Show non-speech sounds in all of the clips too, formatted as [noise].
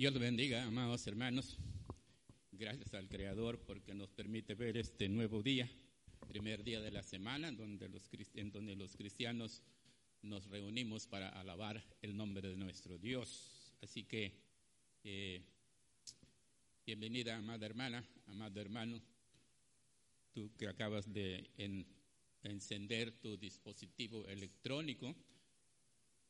Dios los bendiga, amados hermanos. Gracias al Creador porque nos permite ver este nuevo día, primer día de la semana, donde los, en donde los cristianos nos reunimos para alabar el nombre de nuestro Dios. Así que, eh, bienvenida, amada hermana, amado hermano, tú que acabas de encender tu dispositivo electrónico,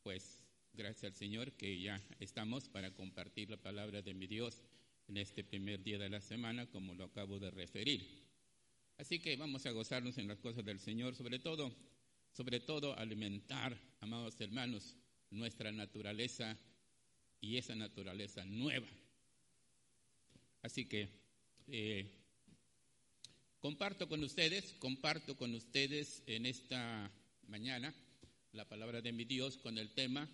pues Gracias al Señor que ya estamos para compartir la palabra de mi Dios en este primer día de la semana, como lo acabo de referir. Así que vamos a gozarnos en las cosas del Señor, sobre todo, sobre todo alimentar, amados hermanos, nuestra naturaleza y esa naturaleza nueva. Así que eh, comparto con ustedes, comparto con ustedes en esta mañana la palabra de mi Dios con el tema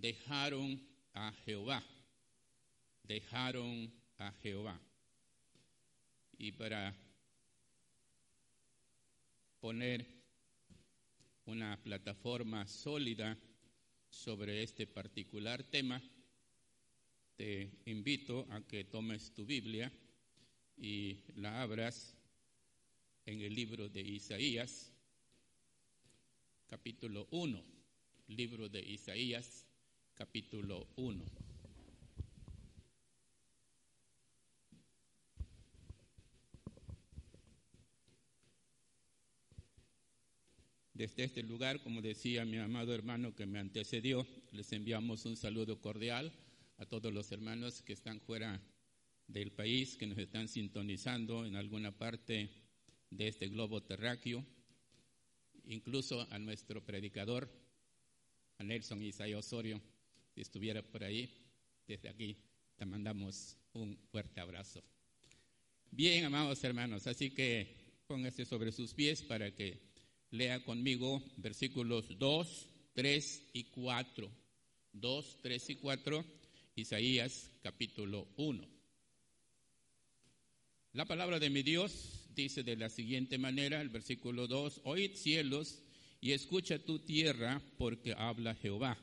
dejaron a Jehová. Dejaron a Jehová. Y para poner una plataforma sólida sobre este particular tema, te invito a que tomes tu Biblia y la abras en el libro de Isaías, capítulo 1, libro de Isaías, capítulo 1. Desde este lugar, como decía mi amado hermano que me antecedió, les enviamos un saludo cordial a todos los hermanos que están fuera del país, que nos están sintonizando en alguna parte de este globo terráqueo, incluso a nuestro predicador, a Nelson Isaías Osorio, estuviera por ahí, desde aquí te mandamos un fuerte abrazo. Bien, amados hermanos, así que póngase sobre sus pies para que lea conmigo versículos 2, 3 y 4. 2, 3 y 4, Isaías capítulo 1. La palabra de mi Dios dice de la siguiente manera, el versículo 2, oíd cielos y escucha tu tierra porque habla Jehová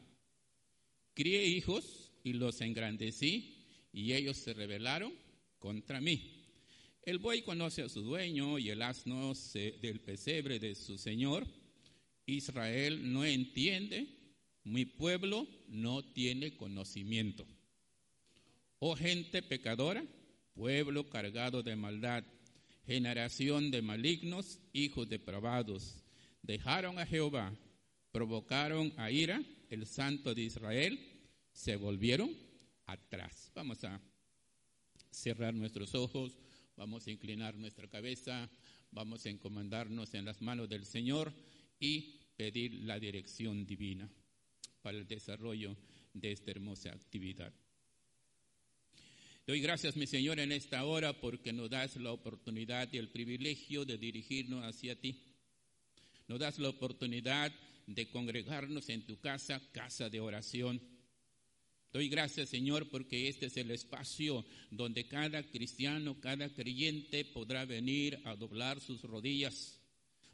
Crié hijos y los engrandecí y ellos se rebelaron contra mí. El buey conoce a su dueño y el asno del pesebre de su señor. Israel no entiende, mi pueblo no tiene conocimiento. Oh gente pecadora, pueblo cargado de maldad, generación de malignos, hijos depravados, dejaron a Jehová, provocaron a ira el santo de Israel, se volvieron atrás. Vamos a cerrar nuestros ojos, vamos a inclinar nuestra cabeza, vamos a encomendarnos en las manos del Señor y pedir la dirección divina para el desarrollo de esta hermosa actividad. Doy gracias, mi Señor, en esta hora porque nos das la oportunidad y el privilegio de dirigirnos hacia ti. Nos das la oportunidad de congregarnos en tu casa, casa de oración. Doy gracias, Señor, porque este es el espacio donde cada cristiano, cada creyente podrá venir a doblar sus rodillas,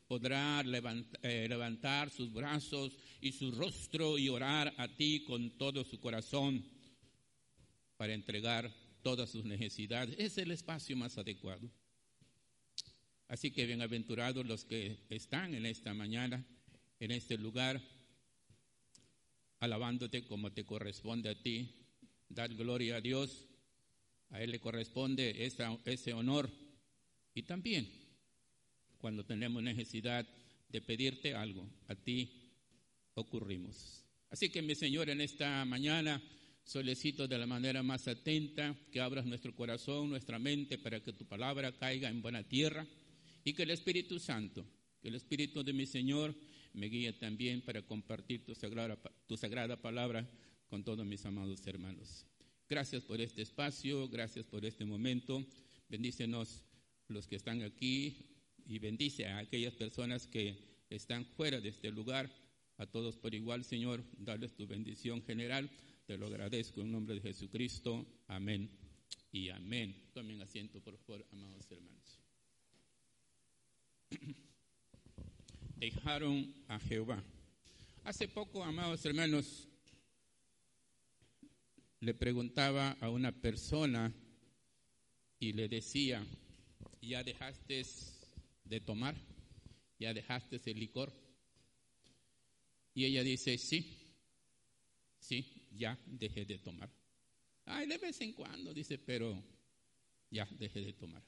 podrá eh, levantar, sus brazos y su rostro y orar a ti con todo su corazón para entregar todas sus necesidades. Es el espacio más adecuado. Así que bienaventurados los que están en esta mañana en este lugar, alabándote como te corresponde a ti, dar gloria a Dios, a Él le corresponde ese honor y también cuando tenemos necesidad de pedirte algo, a ti ocurrimos. Así que mi Señor, en esta mañana solicito de la manera más atenta que abras nuestro corazón, nuestra mente, para que tu palabra caiga en buena tierra y que el Espíritu Santo, que el Espíritu de mi Señor, me guía también para compartir tu sagrada, palabra con todos mis amados hermanos. Gracias por este espacio, gracias por este momento. Bendícenos los que están aquí y bendice a aquellas personas que están fuera de este lugar. A todos por igual, Señor, darles tu bendición general. Te lo agradezco en nombre de Jesucristo. Amén y amén. Tomen asiento, por favor, amados hermanos. [clears throat] dejaron a Jehová. Hace poco, amados hermanos, le preguntaba a una persona y le decía, ¿ya dejaste de tomar? ¿Ya dejaste el licor? Y ella dice, sí, sí, ya dejé de tomar. Ay, de vez en cuando, dice, pero ya dejé de tomar.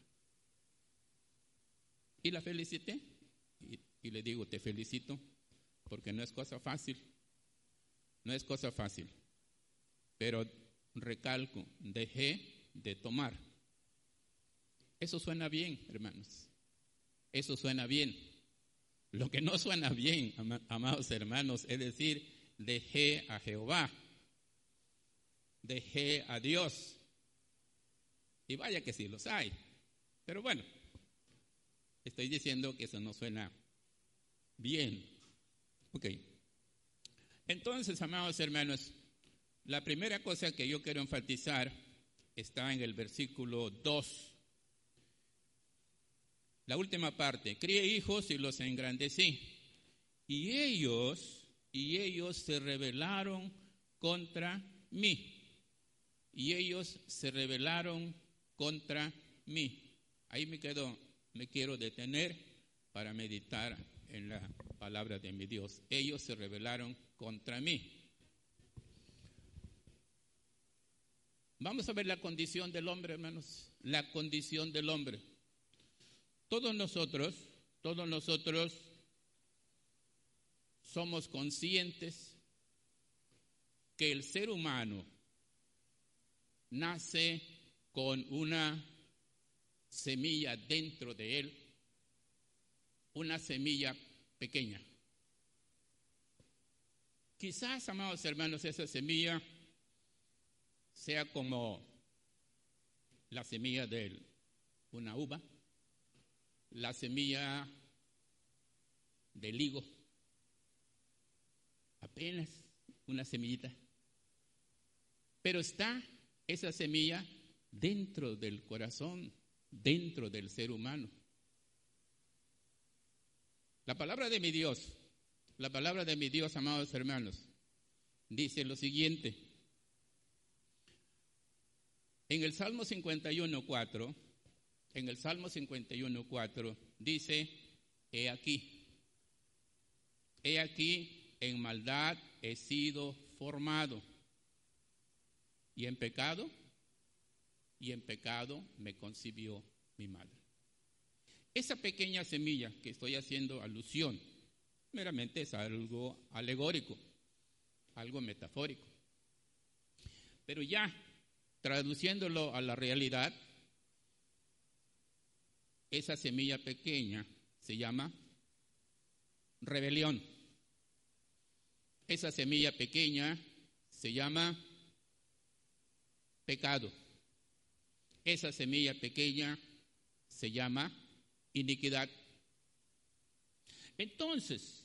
Y la felicité y, le digo, te felicito, porque no es cosa fácil, no es cosa fácil. Pero recalco, dejé de tomar. Eso suena bien, hermanos. Eso suena bien. Lo que no suena bien, amados hermanos, es decir, dejé a Jehová, dejé a Dios. Y vaya que sí los hay. Pero bueno, estoy diciendo que eso no suena bien. Ok. Entonces, amados hermanos, la primera cosa que yo quiero enfatizar está en el versículo 2. La última parte, crié hijos y los engrandecí. Y ellos, y ellos se rebelaron contra mí. Y ellos se rebelaron contra mí. Ahí me quedo, me quiero detener para meditar en la palabra de mi Dios. Ellos se rebelaron contra mí. Vamos a ver la condición del hombre, hermanos. La condición del hombre. Todos nosotros, todos nosotros somos conscientes que el ser humano nace con una semilla dentro de él, una semilla pequeña. Quizás, amados hermanos, esa semilla sea como la semilla de una uva, la semilla del higo, apenas una semillita. Pero está esa semilla dentro del corazón, dentro del ser humano. La palabra de mi Dios, la palabra de mi Dios, amados hermanos, dice lo siguiente. En el Salmo 51.4, en el Salmo 51.4 dice, he aquí, he aquí, en maldad he sido formado, y en pecado, y en pecado me concibió mi madre. Esa pequeña semilla que estoy haciendo alusión, meramente es algo alegórico, algo metafórico. Pero ya traduciéndolo a la realidad, esa semilla pequeña se llama rebelión. Esa semilla pequeña se llama pecado. Esa semilla pequeña se llama iniquidad. Entonces,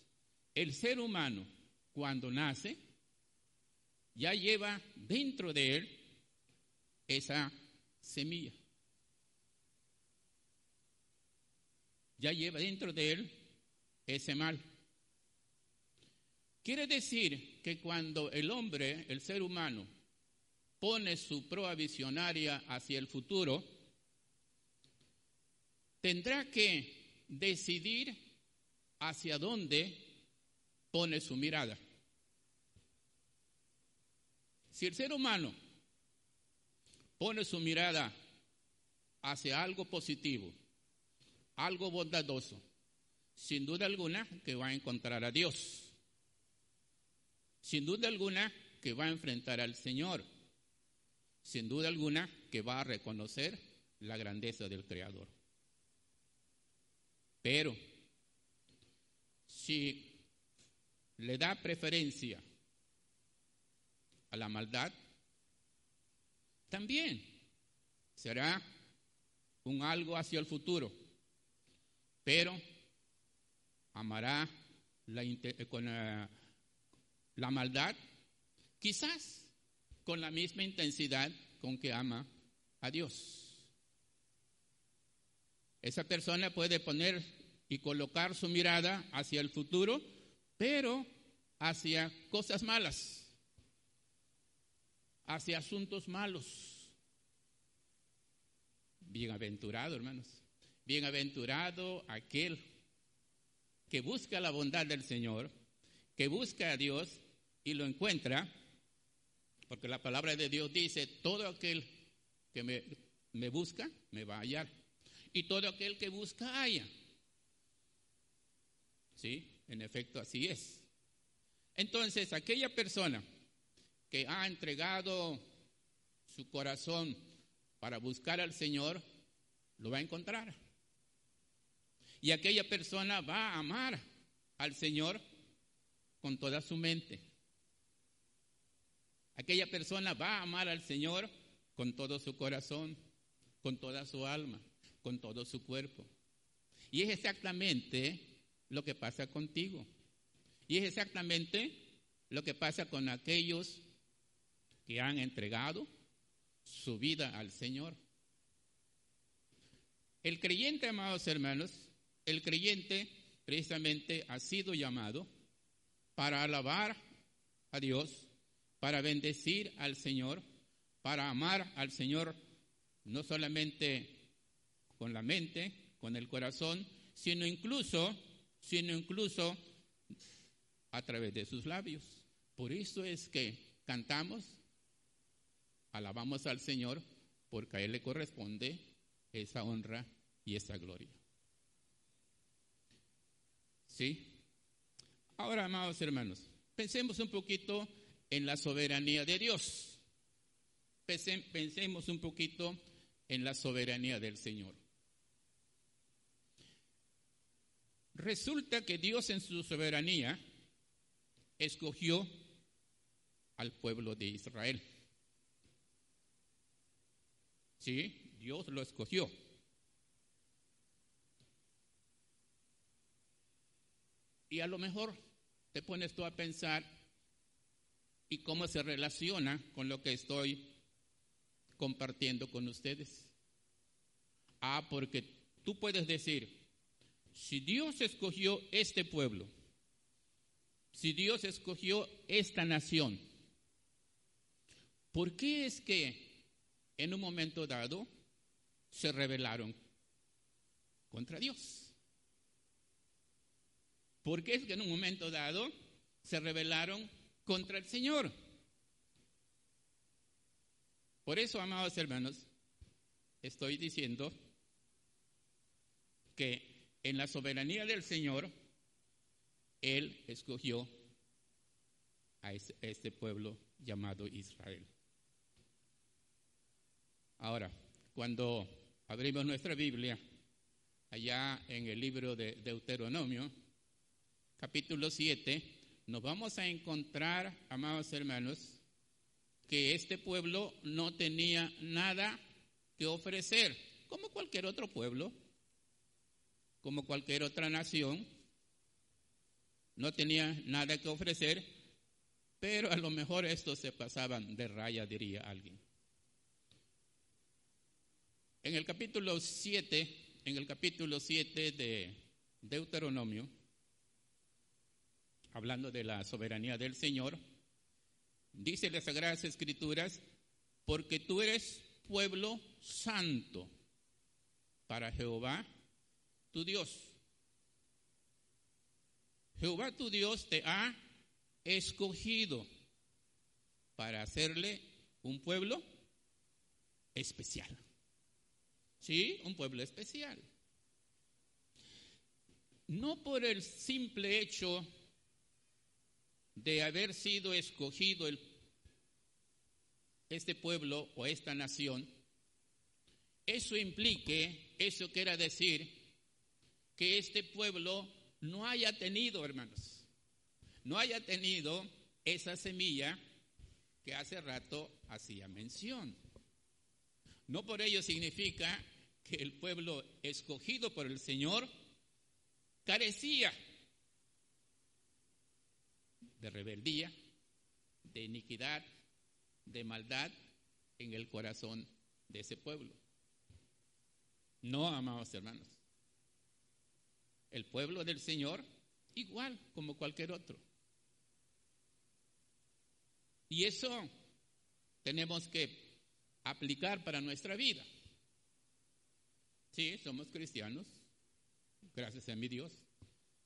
el ser humano, cuando nace, ya lleva dentro de él esa semilla. Ya lleva dentro de él ese mal. Quiere decir que cuando el hombre, el ser humano, pone su proa visionaria hacia el futuro, tendrá que decidir hacia dónde pone su mirada. Si el ser humano pone su mirada hacia algo positivo, algo bondadoso, sin duda alguna que va a encontrar a Dios. Sin duda alguna que va a enfrentar al Señor. Sin duda alguna que va a reconocer la grandeza del Creador. Pero si le da preferencia a la maldad, también será un algo hacia el futuro, pero amará la, con la, la maldad, quizás con la misma intensidad con que ama a Dios. Esa persona puede poner y colocar su mirada hacia el futuro, pero hacia cosas malas, hacia asuntos malos. Bienaventurado, hermanos. Bienaventurado aquel que busca la bondad del Señor, que busca a Dios y lo encuentra, porque la palabra de Dios dice, todo aquel que me, busca, me va a hallar. Y todo aquel que busca, haya. ¿Sí? En efecto, así es. Entonces, aquella persona que ha entregado su corazón para buscar al Señor, lo va a encontrar. Y aquella persona va a amar al Señor con toda su mente. Aquella persona va a amar al Señor con todo su corazón, con toda su alma, con todo su cuerpo. Y es exactamente lo que pasa contigo. Y es exactamente lo que pasa con aquellos que han entregado su vida al Señor. El creyente, amados hermanos, el creyente precisamente ha sido llamado para alabar a Dios, para bendecir al Señor, para amar al Señor no solamente con la mente, con el corazón, sino incluso, sino incluso a través de sus labios. Por eso es que cantamos, alabamos al Señor, porque a Él le corresponde esa honra y esa gloria. ¿Sí? Ahora, amados hermanos, pensemos un poquito en la soberanía de Dios. Pensemos un poquito en la soberanía del Señor. Resulta que Dios en su soberanía escogió al pueblo de Israel. Sí, Dios lo escogió. Y a lo mejor te pones tú a pensar y cómo se relaciona con lo que estoy compartiendo con ustedes. Ah, porque tú puedes decir, si Dios escogió este pueblo, si Dios escogió esta nación, ¿por qué es que en un momento dado se rebelaron contra Dios? Porque es que en un momento dado se rebelaron contra el Señor. Por eso, amados hermanos, estoy diciendo que en la soberanía del Señor, Él escogió a este pueblo llamado Israel. Ahora, cuando abrimos nuestra Biblia, allá en el libro de Deuteronomio, capítulo 7, nos vamos a encontrar, amados hermanos, que este pueblo no tenía nada que ofrecer, como cualquier otro pueblo, como cualquier otra nación, no tenía nada que ofrecer, pero a lo mejor estos se pasaban de raya, diría alguien. En el capítulo 7, en el capítulo 7 de Deuteronomio, hablando de la soberanía del Señor, dice las Sagradas Escrituras, porque tú eres pueblo santo para Jehová, tu Dios. Jehová tu Dios te ha escogido para hacerle un pueblo especial. Sí, un pueblo especial. No por el simple hecho de haber sido escogido el, este pueblo o esta nación, eso implique, eso quiera decir, que este pueblo no haya tenido, hermanos, no haya tenido esa semilla que hace rato hacía mención. No por ello significa que el pueblo escogido por el Señor carecía de rebeldía, de iniquidad, de maldad en el corazón de ese pueblo. No, amados hermanos. El pueblo del Señor, igual como cualquier otro. Y eso tenemos que aplicar para nuestra vida. Sí, somos cristianos, gracias a mi Dios.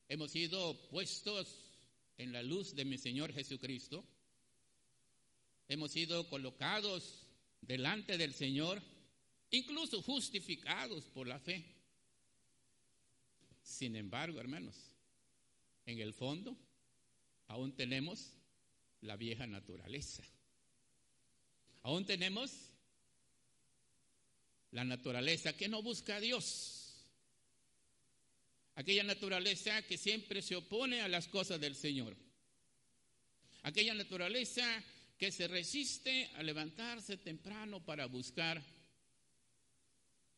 Hemos sido puestos en la luz de mi Señor Jesucristo. Hemos sido colocados delante del Señor, incluso justificados por la fe. Sin embargo, hermanos, en el fondo aún tenemos la vieja naturaleza. Aún tenemos la naturaleza que no busca a Dios. Aquella naturaleza que siempre se opone a las cosas del Señor. Aquella naturaleza que se resiste a levantarse temprano para buscar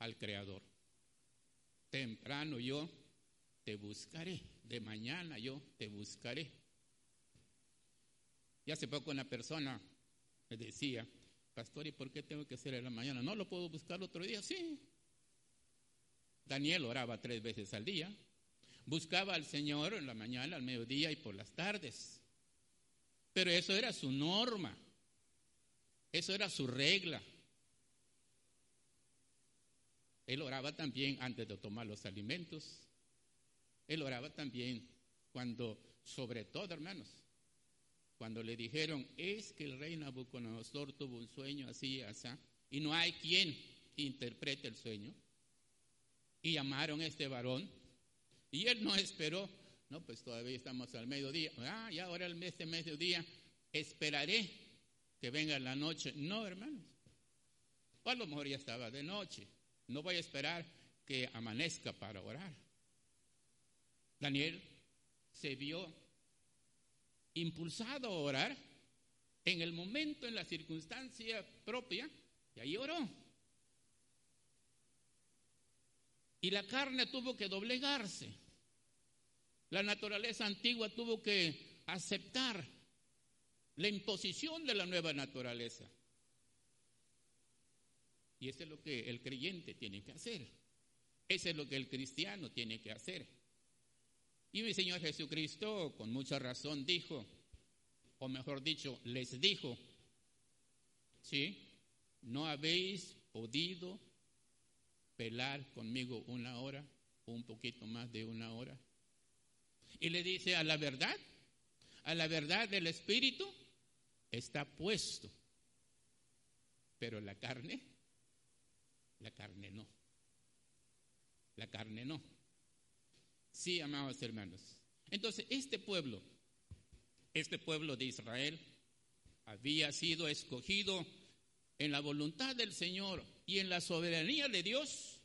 al Creador. Temprano yo te buscaré, de mañana yo te buscaré. Y hace poco una persona me decía, pastor, ¿y por qué tengo que hacer en la mañana? ¿No lo puedo buscar otro día? Sí. Daniel oraba tres veces al día. Buscaba al Señor en la mañana, al mediodía y por las tardes. Pero eso era su norma. Eso era su regla. Él oraba también antes de tomar los alimentos. Él oraba también cuando, sobre todo, hermanos, cuando le dijeron, es que el rey Nabucodonosor tuvo un sueño así, así, y no hay quien interprete el sueño. Y llamaron a este varón, y él no esperó, no, pues todavía estamos al mediodía, ah, ya ahora el mes de mediodía, esperaré que venga la noche. No, hermanos, o a lo mejor ya estaba de noche, no voy a esperar que amanezca para orar. Daniel se vio impulsado a orar en el momento, en la circunstancia propia, y ahí oró. Y la carne tuvo que doblegarse. La naturaleza antigua tuvo que aceptar la imposición de la nueva naturaleza. Y eso es lo que el creyente tiene que hacer. Eso es lo que el cristiano tiene que hacer. Y mi Señor Jesucristo con mucha razón dijo, o mejor dicho, les dijo, ¿sí? No habéis podido pelar conmigo una hora, un poquito más de una hora. Y le dice, a la verdad, a la verdad del Espíritu está puesto, pero la carne, la carne no. La carne no. Sí, amados hermanos. Entonces, este pueblo, este pueblo de Israel, había sido escogido en la voluntad del Señor y en la soberanía de Dios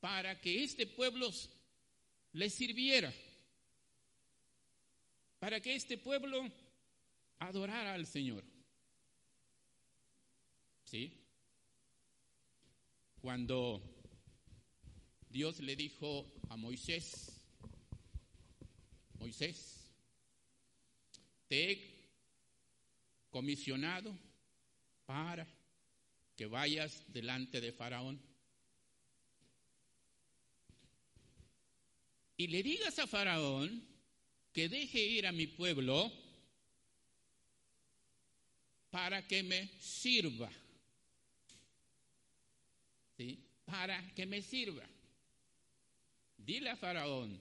para que este pueblo le sirviera, para que este pueblo adorara al Señor. ¿Sí? Cuando Dios le dijo a Moisés, Moisés, te he comisionado para que vayas delante de Faraón y le digas a Faraón que deje ir a mi pueblo para que me sirva. ¿Sí? Para que me sirva. Dile a Faraón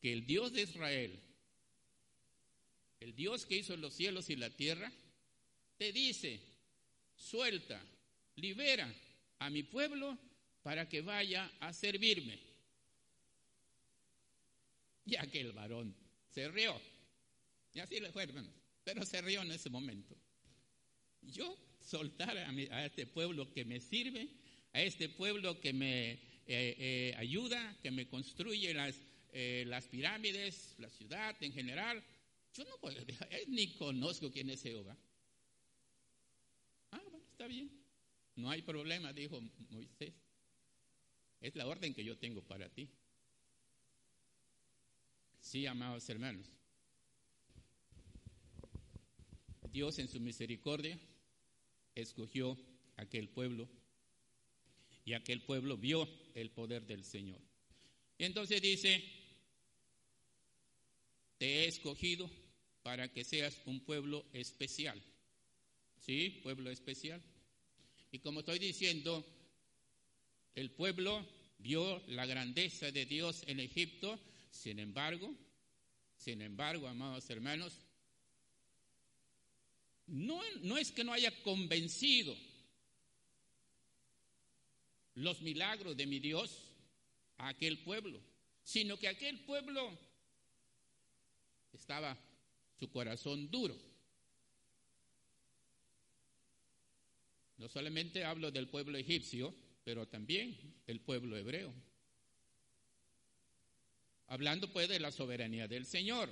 que el Dios de Israel, el Dios que hizo los cielos y la tierra, te dice, suelta, libera a mi pueblo para que vaya a servirme. Y aquel varón se rió. Y así le fue. Pero se rió en ese momento. Yo soltar a, este pueblo que me sirve, a este pueblo que me eh, eh, ayuda, que me construye las, eh, las pirámides, la ciudad en general. Yo no puedo [laughs] ni conozco quién es Jehová. Ah, bueno, está bien. No hay problema, dijo Moisés. Es la orden que yo tengo para ti. Sí, amados hermanos. Dios en su misericordia escogió aquel pueblo y aquel pueblo vio el poder del Señor. Entonces dice, te he escogido para que seas un pueblo especial, Sí, pueblo especial. Y como estoy diciendo, el pueblo vio la grandeza de Dios en Egipto, sin embargo, sin embargo, amados hermanos, no, no es que no haya convencido los milagros de mi Dios a aquel pueblo, sino que aquel pueblo estaba su corazón duro. No solamente hablo del pueblo egipcio, pero también el pueblo hebreo. Hablando pues de la soberanía del Señor,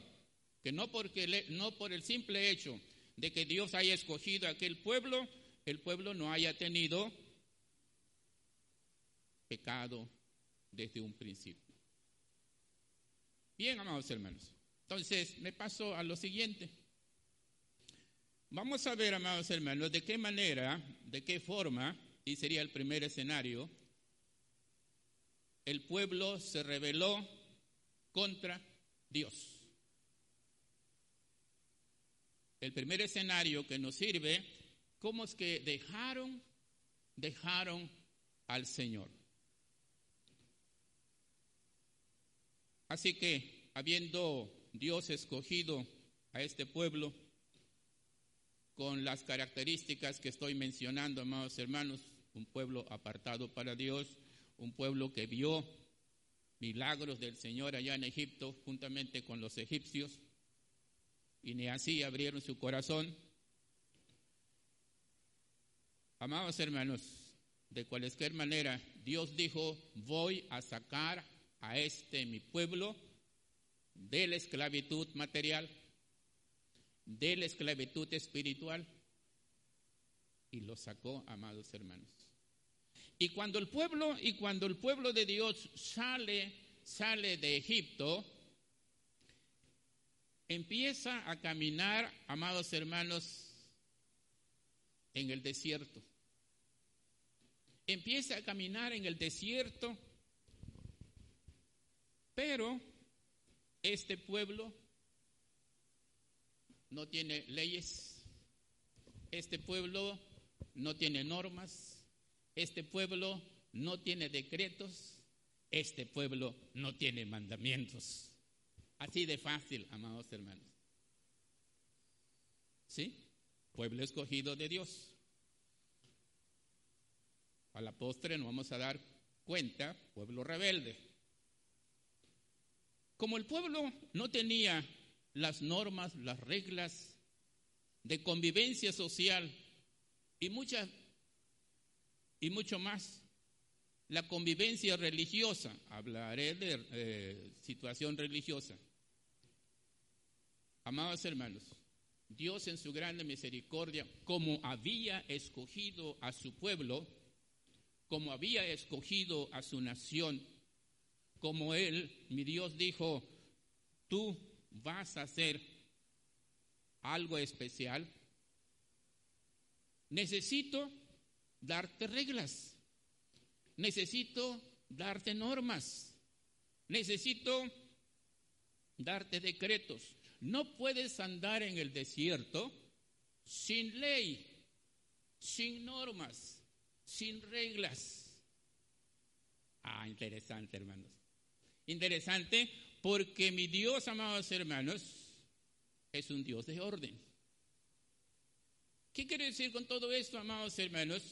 que no, porque, no por el simple hecho de que Dios haya escogido a aquel pueblo, el pueblo no haya tenido pecado desde un principio. Bien, amados hermanos. Entonces, me paso a lo siguiente. Vamos a ver, amados hermanos, de qué manera, de qué forma, y sería el primer escenario, el pueblo se rebeló contra Dios. El primer escenario que nos sirve, ¿cómo es que dejaron, dejaron al Señor? Así que, habiendo Dios escogido a este pueblo, con las características que estoy mencionando, amados hermanos, un pueblo apartado para Dios, un pueblo que vio milagros del Señor allá en Egipto juntamente con los egipcios, y ni así abrieron su corazón. Amados hermanos, de cualquier manera, Dios dijo, voy a sacar a este mi pueblo de la esclavitud material de la esclavitud espiritual y lo sacó, amados hermanos. Y cuando el pueblo y cuando el pueblo de Dios sale sale de Egipto, empieza a caminar, amados hermanos, en el desierto. Empieza a caminar en el desierto, pero este pueblo no tiene leyes, este pueblo no tiene normas, este pueblo no tiene decretos, este pueblo no tiene mandamientos. Así de fácil, amados hermanos. ¿Sí? Pueblo escogido de Dios. A la postre nos vamos a dar cuenta, pueblo rebelde. Como el pueblo no tenía las normas, las reglas de convivencia social y muchas y mucho más. La convivencia religiosa, hablaré de eh, situación religiosa. Amados hermanos, Dios en su grande misericordia, como había escogido a su pueblo, como había escogido a su nación, como Él, mi Dios, dijo, tú vas a hacer algo especial, necesito darte reglas, necesito darte normas, necesito darte decretos. No puedes andar en el desierto sin ley, sin normas, sin reglas. Ah, interesante, hermanos. Interesante porque mi Dios, amados hermanos, es un Dios de orden. ¿Qué quiere decir con todo esto, amados hermanos?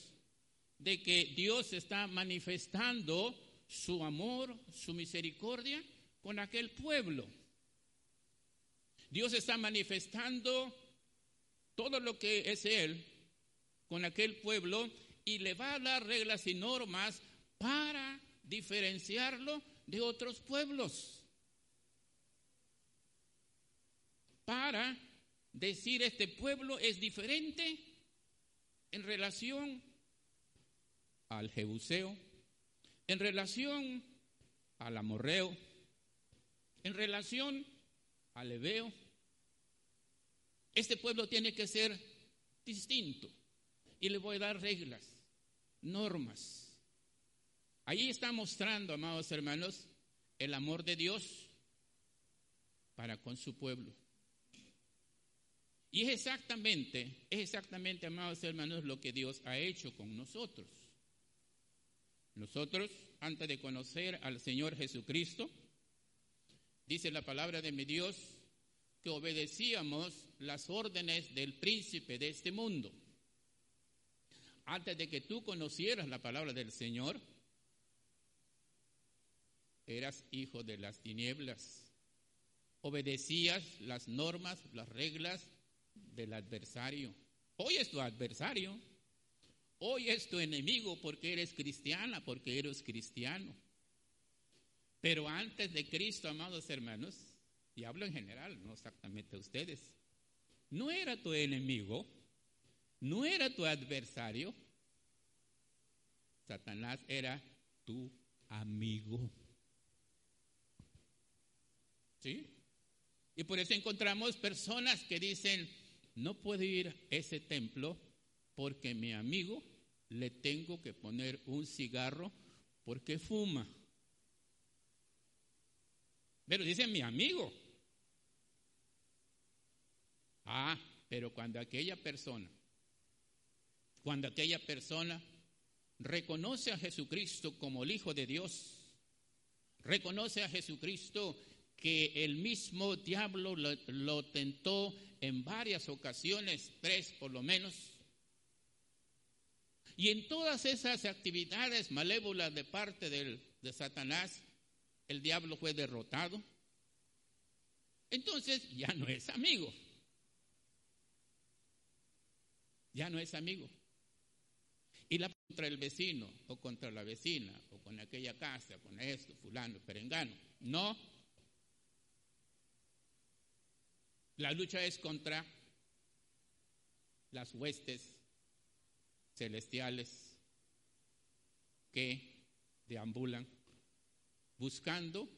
De que Dios está manifestando su amor, su misericordia con aquel pueblo. Dios está manifestando todo lo que es Él con aquel pueblo y le va a dar reglas y normas para diferenciarlo de otros pueblos. para decir este pueblo es diferente en relación al Jebuseo, en relación al Amorreo, en relación al Ebeo. Este pueblo tiene que ser distinto y le voy a dar reglas, normas. Ahí está mostrando, amados hermanos, el amor de Dios para con su pueblo. Y es exactamente, es exactamente, amados hermanos, lo que Dios ha hecho con nosotros. Nosotros, antes de conocer al Señor Jesucristo, dice la palabra de mi Dios que obedecíamos las órdenes del príncipe de este mundo. Antes de que tú conocieras la palabra del Señor, eras hijo de las tinieblas. Obedecías las normas, las reglas del adversario. Hoy es tu adversario. Hoy es tu enemigo porque eres cristiana, porque eres cristiano. Pero antes de Cristo, amados hermanos, y hablo en general, no exactamente a ustedes, no era tu enemigo, no era tu adversario. Satanás era tu amigo. ¿Sí? Y por eso encontramos personas que dicen, no puedo ir a ese templo porque mi amigo le tengo que poner un cigarro porque fuma. Pero dice mi amigo. Ah, pero cuando aquella persona, cuando aquella persona reconoce a Jesucristo como el Hijo de Dios, reconoce a Jesucristo que el mismo diablo lo, tentó en varias ocasiones, tres por lo menos. Y en todas esas actividades malévolas de parte de Satanás, el diablo fue derrotado. Entonces ya no es amigo. Ya no es amigo. Y la contra el vecino, o contra la vecina, o con aquella casa, con esto, fulano, perengano. No, La lucha es contra las huestes celestiales que deambulan buscando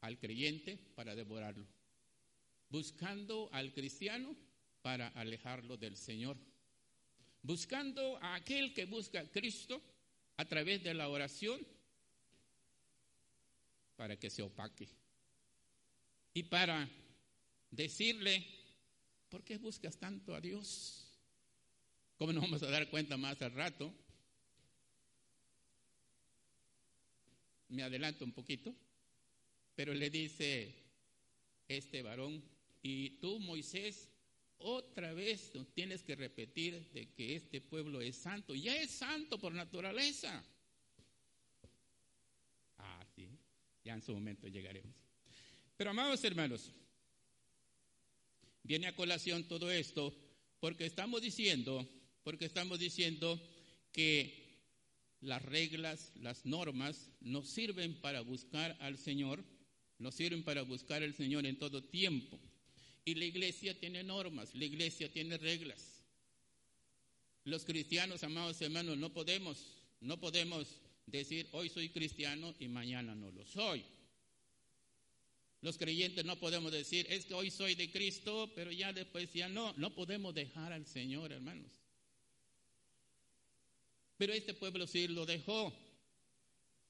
al creyente para devorarlo, buscando al cristiano para alejarlo del Señor, buscando a aquel que busca a Cristo a través de la oración para que se opaque y para decirle, ¿por qué buscas tanto a Dios? ¿Cómo nos vamos a dar cuenta más al rato? Me adelanto un poquito, pero le dice este varón, y tú Moisés, otra vez tienes que repetir de que este pueblo es santo, ya es santo por naturaleza. Ah, sí, ya en su momento llegaremos. Pero amados hermanos, Viene a colación todo esto porque estamos diciendo, porque estamos diciendo que las reglas, las normas nos sirven para buscar al Señor, nos sirven para buscar al Señor en todo tiempo. Y la iglesia tiene normas, la iglesia tiene reglas. Los cristianos, amados hermanos, no podemos, no podemos decir hoy soy cristiano y mañana no lo soy. Los creyentes no podemos decir, es que hoy soy de Cristo, pero ya después ya no. No podemos dejar al Señor, hermanos. Pero este pueblo sí lo dejó.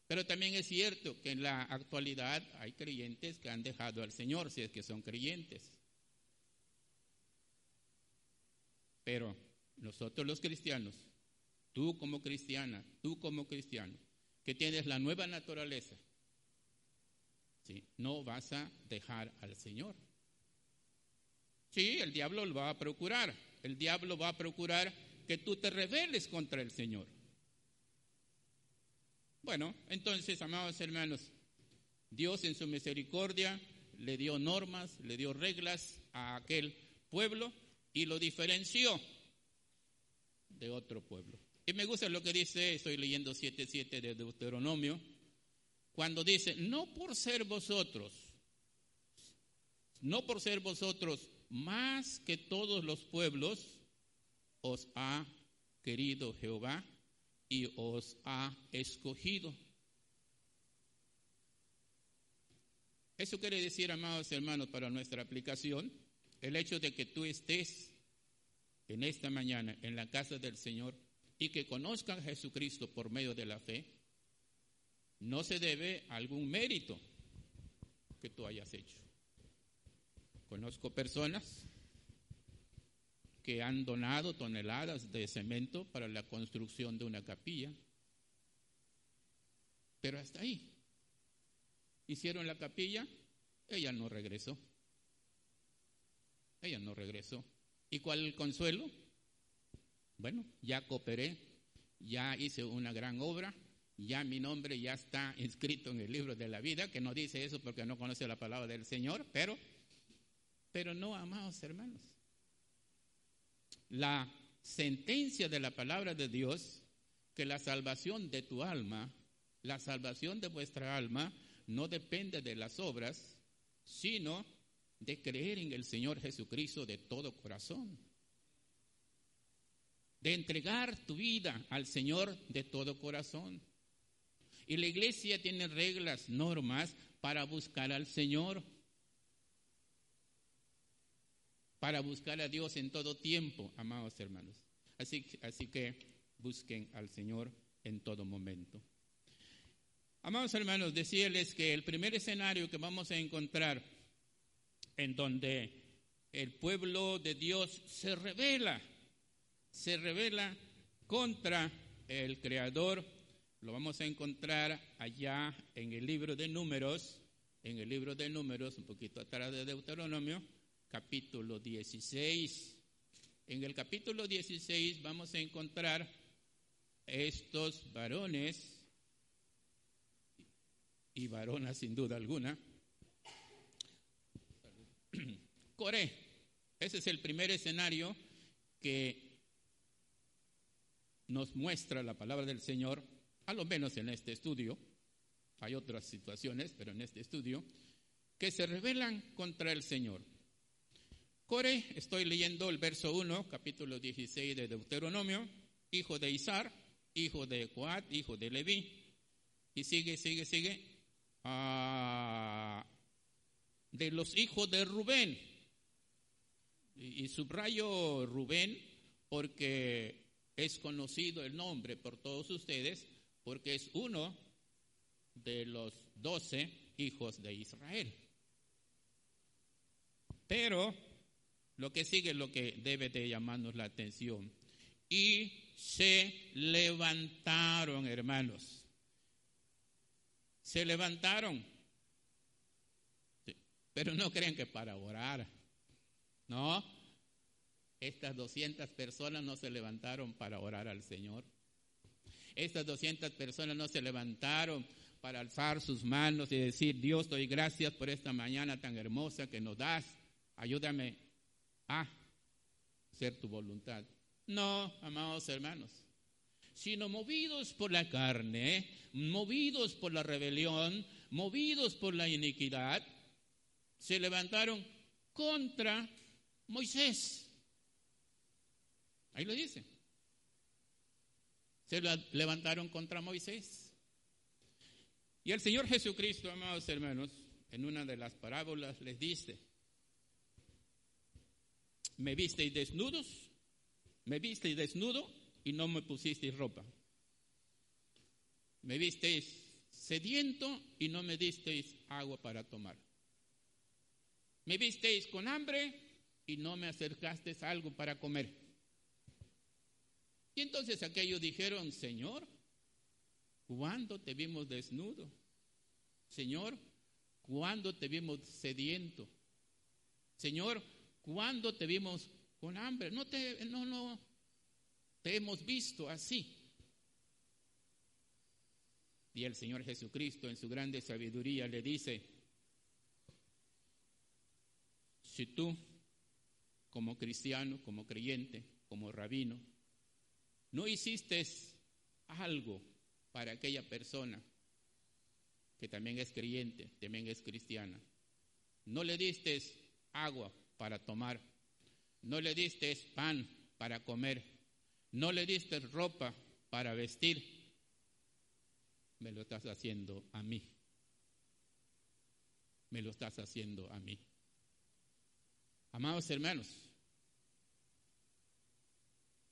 Pero también es cierto que en la actualidad hay creyentes que han dejado al Señor, si es que son creyentes. Pero nosotros los cristianos, tú como cristiana, tú como cristiano, que tienes la nueva naturaleza, no vas a dejar al Señor. Sí, el diablo lo va a procurar. El diablo va a procurar que tú te rebeles contra el Señor. Bueno, entonces, amados hermanos, Dios en su misericordia le dio normas, le dio reglas a aquel pueblo y lo diferenció de otro pueblo. Y me gusta lo que dice, estoy leyendo 7.7 de Deuteronomio, cuando dice, no por ser vosotros, no por ser vosotros más que todos los pueblos, os ha querido Jehová y os ha escogido. Eso quiere decir, amados hermanos, para nuestra aplicación, el hecho de que tú estés en esta mañana en la casa del Señor y que conozcan a Jesucristo por medio de la fe, no se debe a algún mérito que tú hayas hecho. Conozco personas que han donado toneladas de cemento para la construcción de una capilla. Pero hasta ahí. Hicieron la capilla, ella no regresó. Ella no regresó. ¿Y cuál el consuelo? Bueno, ya cooperé, ya hice una gran obra, ya mi nombre ya está inscrito en el libro de la vida, que no dice eso porque no conoce la palabra del Señor, pero, pero no, amados hermanos. La sentencia de la palabra de Dios, que la salvación de tu alma, la salvación de vuestra alma, no depende de las obras, sino de creer en el Señor Jesucristo de todo corazón de entregar tu vida al Señor de todo corazón. Y la iglesia tiene reglas, normas para buscar al Señor, para buscar a Dios en todo tiempo, amados hermanos. Así, así que busquen al Señor en todo momento. Amados hermanos, decirles que el primer escenario que vamos a encontrar en donde el pueblo de Dios se revela, se revela contra el Creador lo vamos a encontrar allá en el libro de números, en el libro de números, un poquito atrás de Deuteronomio, capítulo 16. En el capítulo 16 vamos a encontrar estos varones y varonas sin duda alguna. [clears throat] Coré, ese es el primer escenario que nos muestra la palabra del Señor a lo menos en este estudio, hay otras situaciones, pero en este estudio, que se rebelan contra el Señor. Core, estoy leyendo el verso 1, capítulo 16 de Deuteronomio, hijo de Isar, hijo de Coat, hijo de Leví, y sigue, sigue, sigue, ah, de los hijos de Rubén. Y, y subrayo Rubén porque es conocido el nombre por todos ustedes, porque es uno de los doce hijos de Israel. Pero lo que sigue es lo que debe de llamarnos la atención. Y se levantaron, hermanos. Se levantaron. Pero no creen que para orar. No. Estas 200 personas no se levantaron para orar al Señor. Estas 200 personas no se levantaron para alzar sus manos y decir, Dios, doy gracias por esta mañana tan hermosa que nos das. Ayúdame a ser tu voluntad. No, amados hermanos, sino movidos por la carne, movidos por la rebelión, movidos por la iniquidad, se levantaron contra Moisés. Ahí lo dice levantaron contra Moisés. Y el Señor Jesucristo, amados hermanos, en una de las parábolas les dice, me visteis desnudos, me visteis desnudo y no me pusisteis ropa. Me visteis sediento y no me disteis agua para tomar. Me visteis con hambre y no me acercasteis algo para comer. Y entonces aquellos dijeron, Señor, ¿cuándo te vimos desnudo? Señor, ¿cuándo te vimos sediento? Señor, ¿cuándo te vimos con hambre? No te, no, no, te hemos visto así. Y el Señor Jesucristo en su grande sabiduría le dice, si tú como cristiano, como creyente, como rabino, no hiciste algo para aquella persona que también es creyente, también es cristiana. No le diste agua para tomar, no le diste pan para comer, no le diste ropa para vestir. Me lo estás haciendo a mí. Me lo estás haciendo a mí. Amados hermanos,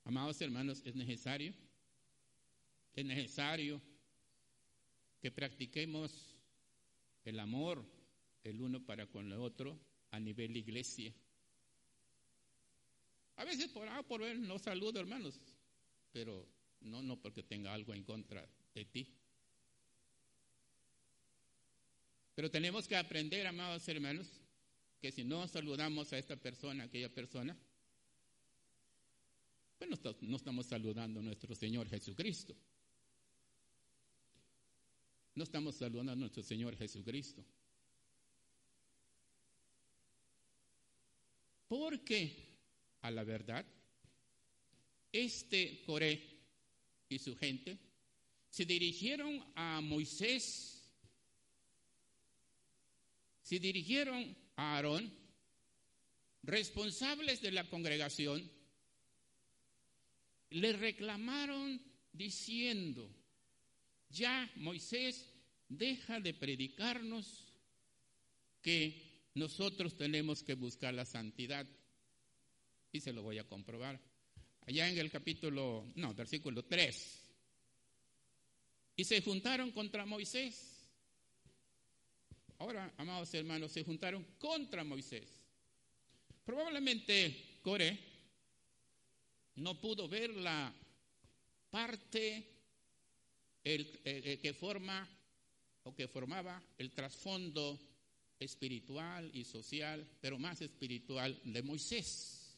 Amados hermanos, es necesario, es necesario que practiquemos el amor el uno para con el otro a nivel iglesia. A veces por A por ver no saludo, hermanos, pero no, no porque tenga algo en contra de ti. Pero tenemos que aprender, amados hermanos, que si no saludamos a esta persona, a aquella persona, pues no, estamos saludando a nuestro Señor Jesucristo. No estamos saludando a nuestro Señor Jesucristo. Porque, a la verdad, este Coré y su gente se dirigieron a Moisés, se dirigieron a Aarón, responsables de la congregación, le reclamaron diciendo, ya Moisés deja de predicarnos que nosotros tenemos que buscar la santidad. Y se lo voy a comprobar. Allá en el capítulo, no, versículo 3. Y se juntaron contra Moisés. Ahora, amados hermanos, se juntaron contra Moisés. Probablemente Core no pudo ver la parte el, que forma o que formaba el trasfondo espiritual y social, pero más espiritual de Moisés.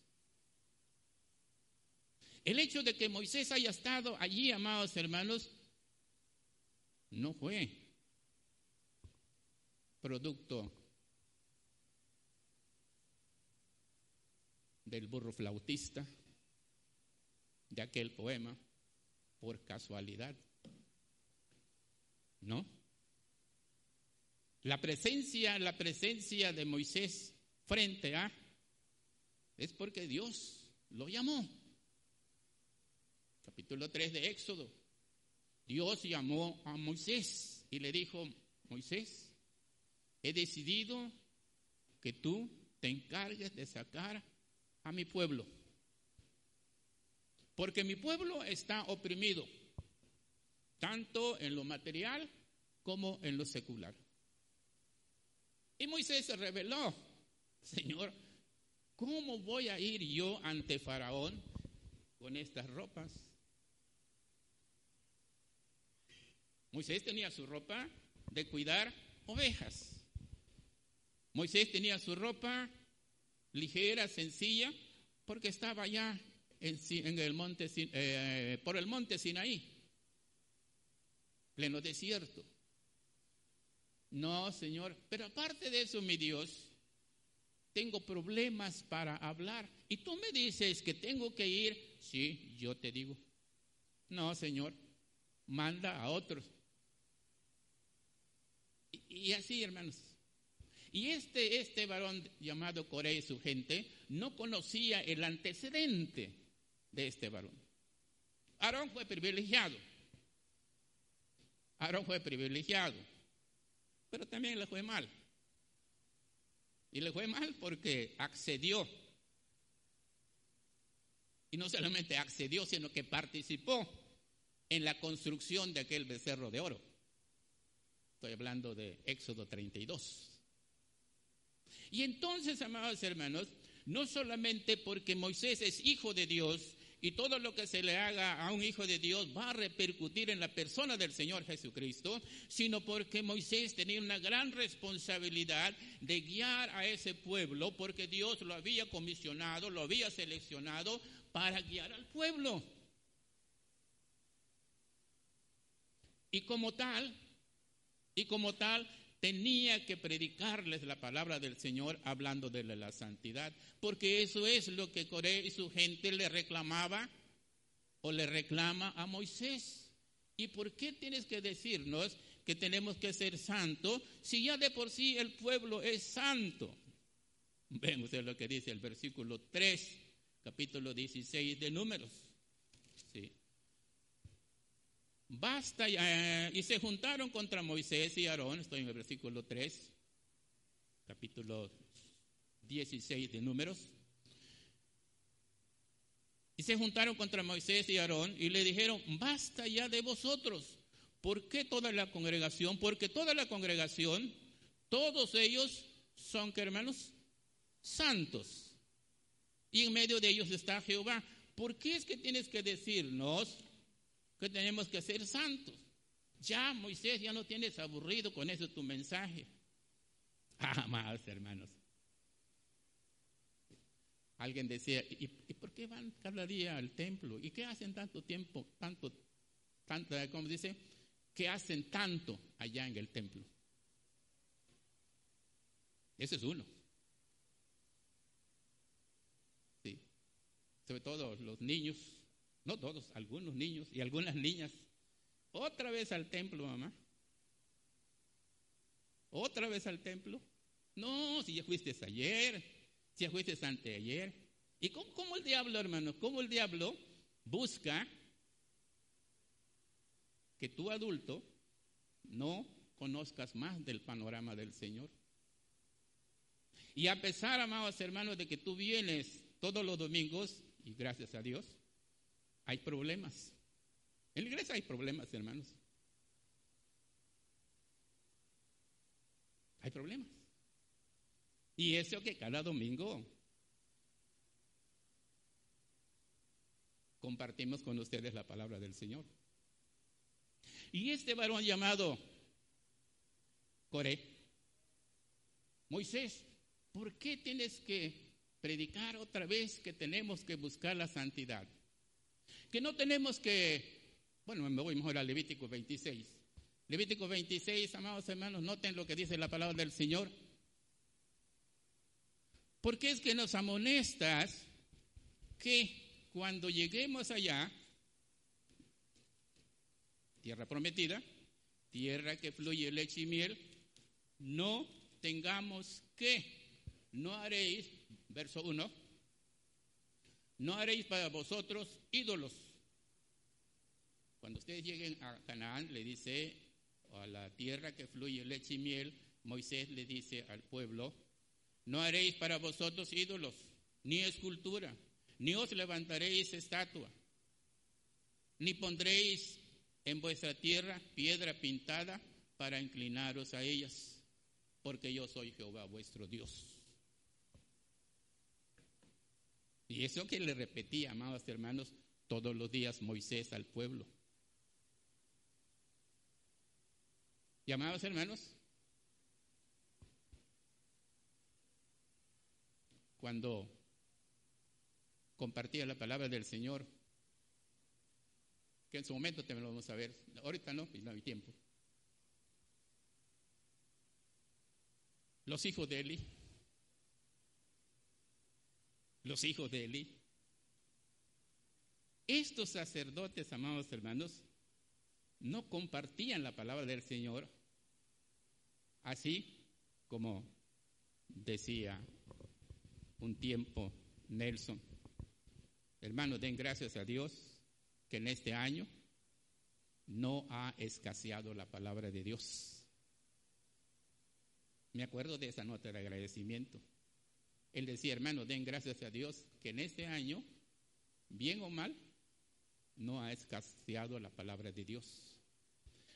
El hecho de que Moisés haya estado allí, amados hermanos, no fue producto del burro flautista de aquel poema por casualidad. ¿No? La presencia, la presencia de Moisés frente a es porque Dios lo llamó. Capítulo 3 de Éxodo. Dios llamó a Moisés y le dijo, Moisés, he decidido que tú te encargues de sacar a mi pueblo. Porque mi pueblo está oprimido, tanto en lo material como en lo secular. Y Moisés se reveló, Señor, ¿cómo voy a ir yo ante Faraón con estas ropas? Moisés tenía su ropa de cuidar ovejas. Moisés tenía su ropa ligera, sencilla, porque estaba allá en, el monte, eh, por el monte Sinaí, pleno desierto. No, Señor, pero aparte de eso, mi Dios, tengo problemas para hablar. Y tú me dices que tengo que ir. Sí, yo te digo. No, Señor, manda a otros. Y, así, hermanos. Y este, este varón llamado Coré y su gente no conocía el antecedente de este varón. Aarón fue privilegiado. Aarón fue privilegiado. Pero también le fue mal. Y le fue mal porque accedió. Y no solamente accedió, sino que participó en la construcción de aquel becerro de oro. Estoy hablando de Éxodo 32. Y entonces, amados hermanos, no solamente porque Moisés es hijo de Dios y todo lo que se le haga a un hijo de Dios va a repercutir en la persona del Señor Jesucristo, sino porque Moisés tenía una gran responsabilidad de guiar a ese pueblo, porque Dios lo había comisionado, lo había seleccionado para guiar al pueblo. Y como tal, y como tal, tenía que predicarles la palabra del Señor hablando de la santidad, porque eso es lo que Coré y su gente le reclamaba o le reclama a Moisés. ¿Y por qué tienes que decirnos que tenemos que ser santos si ya de por sí el pueblo es santo? Vemos lo que dice el versículo 3, capítulo 16 de Números. Basta, eh, y se juntaron contra Moisés y Aarón, estoy en el versículo 3, capítulo 16 de Números. Y se juntaron contra Moisés y Aarón y le dijeron, basta ya de vosotros. ¿Por qué toda la congregación? Porque toda la congregación, todos ellos son, ¿qué hermanos? Santos. Y en medio de ellos está Jehová. ¿Por qué es que tienes que decirnos tenemos que ser santos? Ya, Moisés, ya no tienes aburrido con eso tu mensaje. [laughs] Ah, más hermanos. Alguien decía, ¿y, por qué van cada día al templo? ¿Y qué hacen tanto tiempo, tanto, tanto, como dice? ¿Qué hacen tanto allá en el templo? Ese es uno. Sí. Sobre todo los niños, no todos, algunos niños y algunas niñas. Otra vez al templo, mamá. Otra vez al templo. No, si ya fuiste ayer, si ya fuiste anteayer. ¿Y cómo, cómo el diablo, hermano? ¿Cómo el diablo busca que tú adulto no conozcas más del panorama del Señor? Y a pesar, amados hermanos, de que tú vienes todos los domingos, y gracias a Dios, hay problemas. En la iglesia hay problemas, hermanos. Hay problemas. Y eso que cada domingo compartimos con ustedes la palabra del Señor. Y este varón llamado Coré, Moisés, ¿por qué tienes que predicar otra vez que tenemos que buscar la santidad? Que no tenemos que, bueno, me voy mejor a Levítico 26. Levítico 26, amados hermanos, noten lo que dice la palabra del Señor. Porque es que nos amonestas que cuando lleguemos allá, tierra prometida, tierra que fluye leche y miel, no tengamos que, no haréis, verso 1, no haréis para vosotros ídolos. Cuando ustedes lleguen a Canaán, le dice a la tierra que fluye leche y miel, Moisés le dice al pueblo, no haréis para vosotros ídolos, ni escultura, ni os levantaréis estatua, ni pondréis en vuestra tierra piedra pintada para inclinaros a ellas, porque yo soy Jehová vuestro Dios. Y eso que le repetía, amados hermanos, todos los días Moisés al pueblo. Y amados hermanos, cuando compartía la palabra del Señor, que en su momento también lo vamos a ver, ahorita no, pues no hay tiempo. Los hijos de Eli, los hijos de Eli, estos sacerdotes, amados hermanos, no compartían la palabra del Señor, así como decía un tiempo Nelson. Hermanos, den gracias a Dios que en este año no ha escaseado la palabra de Dios. Me acuerdo de esa nota de agradecimiento. Él decía, hermanos, den gracias a Dios que en este año, bien o mal, no ha escaseado la palabra de Dios.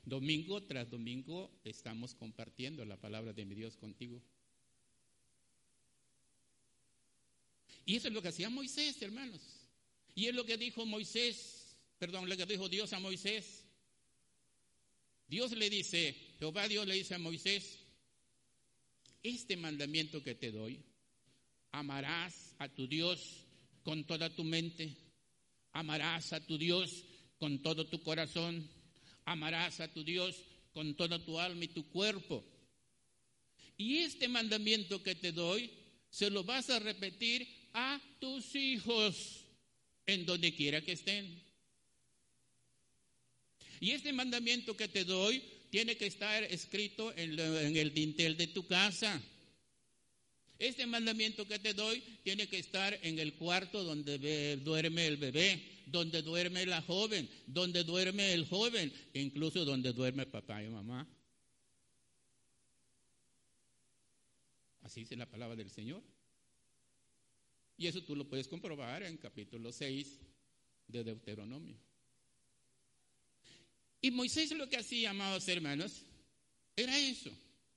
Domingo tras domingo estamos compartiendo la palabra de mi Dios contigo. Y eso es lo que hacía Moisés, hermanos. Y es lo que dijo Moisés, perdón, lo que dijo Dios a Moisés. Dios le dice, Jehová Dios le dice a Moisés, este mandamiento que te doy, amarás a tu Dios con toda tu mente, amarás a tu Dios con todo tu corazón, amarás a tu Dios con toda tu alma y tu cuerpo. Y este mandamiento que te doy, se lo vas a repetir a tus hijos en donde quiera que estén. Y este mandamiento que te doy tiene que estar escrito en, el dintel de tu casa. Este mandamiento que te doy tiene que estar en el cuarto donde duerme el bebé, donde duerme la joven, donde duerme el joven, incluso donde duerme papá y mamá. Así dice la palabra del Señor. Y eso tú lo puedes comprobar en capítulo 6 de Deuteronomio. Y Moisés lo que hacía, amados hermanos, era eso,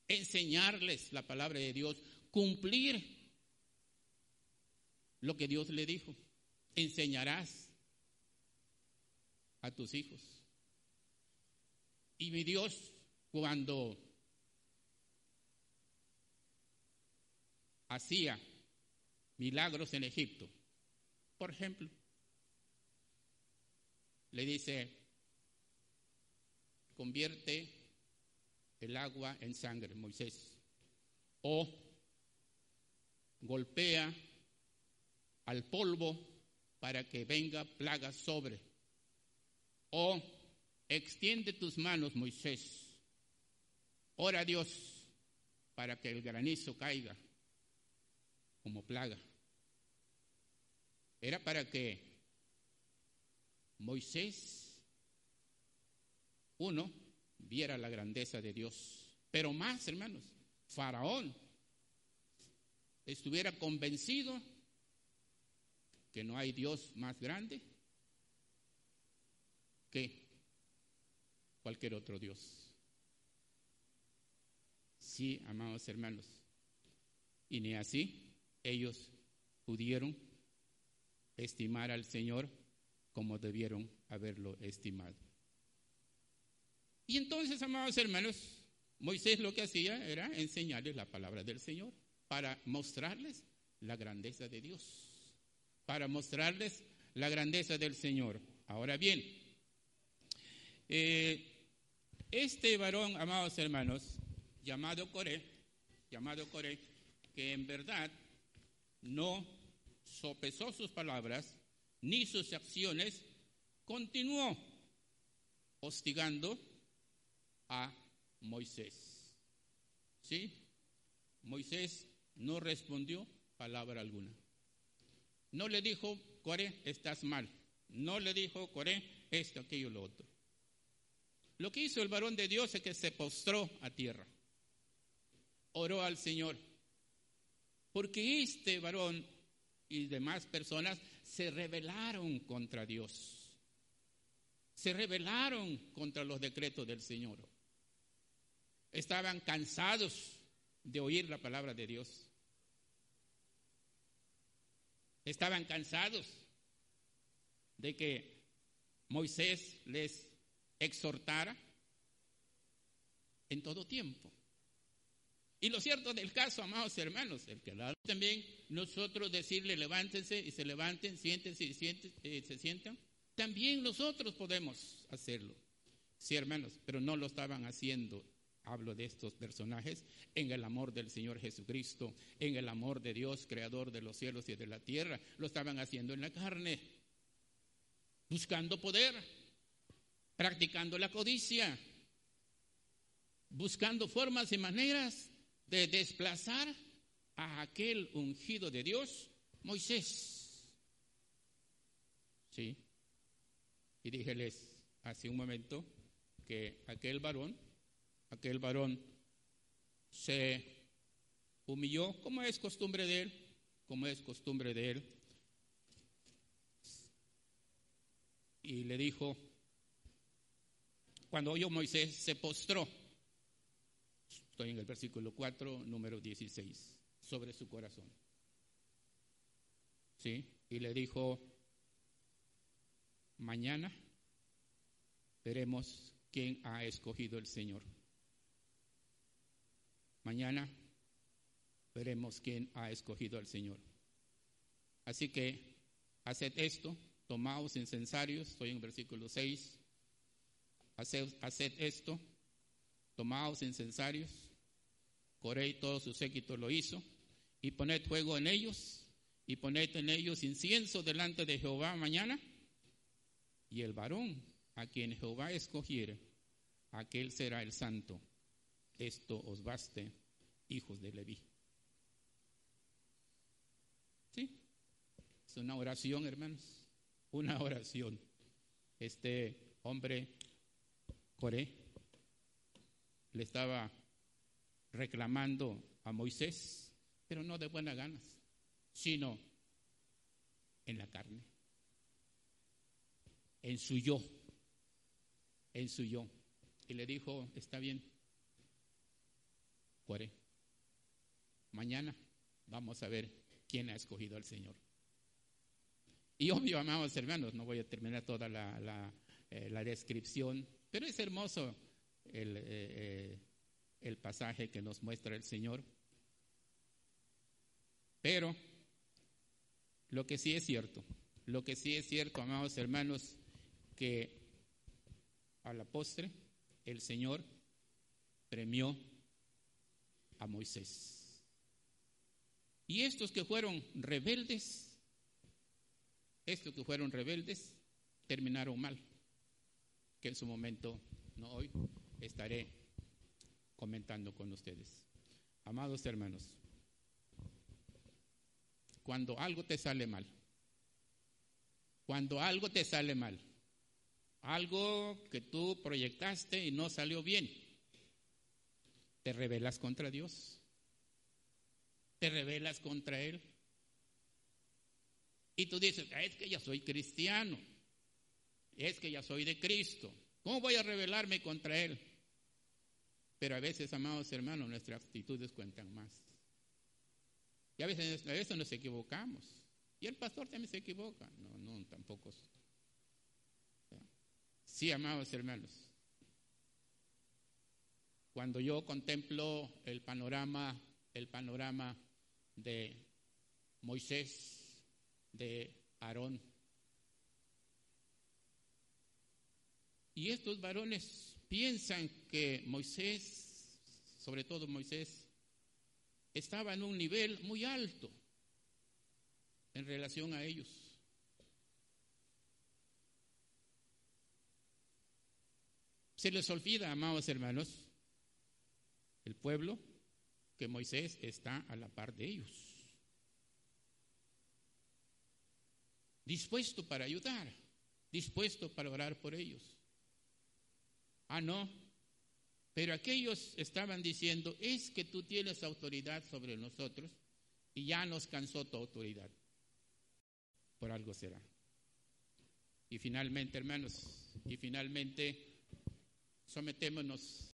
enseñarles la palabra de Dios, cumplir lo que Dios le dijo. Enseñarás a tus hijos. Y mi Dios, cuando hacía milagros en Egipto, por ejemplo, le dice, convierte el agua en sangre, Moisés, o golpea al polvo para que venga plaga sobre, o extiende tus manos, Moisés, ora a Dios para que el granizo caiga como plaga. Era para que Moisés, uno, viera la grandeza de Dios, pero más, hermanos, Faraón estuviera convencido que no hay Dios más grande que cualquier otro Dios. Sí, amados hermanos. Y ni así ellos pudieron estimar al Señor como debieron haberlo estimado. Y entonces, amados hermanos, Moisés lo que hacía era enseñarles la palabra del Señor para mostrarles la grandeza de Dios, para mostrarles la grandeza del Señor. Ahora bien, eh, este varón, amados hermanos, llamado Coré, llamado Coré, que en verdad no sopesó sus palabras, ni sus acciones, continuó hostigando a Moisés. ¿Sí? Moisés no respondió palabra alguna. No le dijo, Coré, estás mal. No le dijo, Coré, esto, aquello, lo otro. Lo que hizo el varón de Dios es que se postró a tierra. Oró al Señor. Porque este varón y demás personas se rebelaron contra Dios. Se rebelaron contra los decretos del Señor. Estaban cansados de oír la palabra de Dios. Estaban cansados de que Moisés les exhortara en todo tiempo. Y lo cierto del caso, amados hermanos, el que también nosotros decirle levántense y se levanten, siéntense y eh, se sientan, también nosotros podemos hacerlo. Sí, hermanos, pero no lo estaban haciendo. Hablo de estos personajes en el amor del Señor Jesucristo, en el amor de Dios, creador de los cielos y de la tierra. Lo estaban haciendo en la carne, buscando poder, practicando la codicia, buscando formas y maneras de desplazar a aquel ungido de Dios, Moisés. Sí. Y díjeles hace un momento que aquel varón, aquel varón se humilló, como es costumbre de él, como es costumbre de él, y le dijo, cuando oyó Moisés, se postró Estoy en el versículo 4, número 16, sobre su corazón. ¿Sí? Y le dijo, mañana veremos quién ha escogido el Señor. Mañana veremos quién ha escogido al Señor. Así que haced esto, tomaos incensarios, estoy en versículo 6, haced, esto, tomaos incensarios, Coré todo su séquito lo hizo, y poned fuego en ellos, y poned en ellos incienso delante de Jehová mañana, y el varón a quien Jehová escogiere, aquel será el santo. Esto os baste, hijos de Leví. ¿Sí? Es una oración, hermanos, una oración. Este hombre, Coré, le estaba reclamando a Moisés, pero no de buenas ganas, sino en la carne, en su yo, en su yo. Y le dijo, está bien, Mañana vamos a ver quién ha escogido al Señor. Y obvio, amados hermanos, no voy a terminar toda la, la, eh, descripción, pero es hermoso eh, eh, el pasaje que nos muestra el Señor. Pero lo que sí es cierto, lo que sí es cierto, amados hermanos, que a la postre el Señor premió a Moisés. Y estos que fueron rebeldes, estos que fueron rebeldes terminaron mal, que en su momento, no hoy, estaré comentando con ustedes. Amados hermanos, cuando algo te sale mal, cuando algo te sale mal, algo que tú proyectaste y no salió bien, te rebelas contra Dios, te rebelas contra Él. Y tú dices, es que ya soy cristiano, es que ya soy de Cristo, ¿cómo voy a rebelarme contra Él? Pero a veces, amados hermanos, nuestras actitudes cuentan más. Y a veces, a veces nos equivocamos. Y el pastor también se equivoca. No, no, tampoco. Sí, amados hermanos. Cuando yo contemplo el panorama, el panorama de Moisés, de Aarón, y estos varones piensan que Moisés, sobre todo Moisés, estaba en un nivel muy alto en relación a ellos. Se les olvida, amados hermanos, el pueblo, que Moisés está a la par de ellos. Dispuesto para ayudar, dispuesto para orar por ellos. Ah, no. Pero aquellos estaban diciendo, es que tú tienes autoridad sobre nosotros y ya nos cansó tu autoridad. Por algo será. Y finalmente, hermanos, y finalmente sometémonos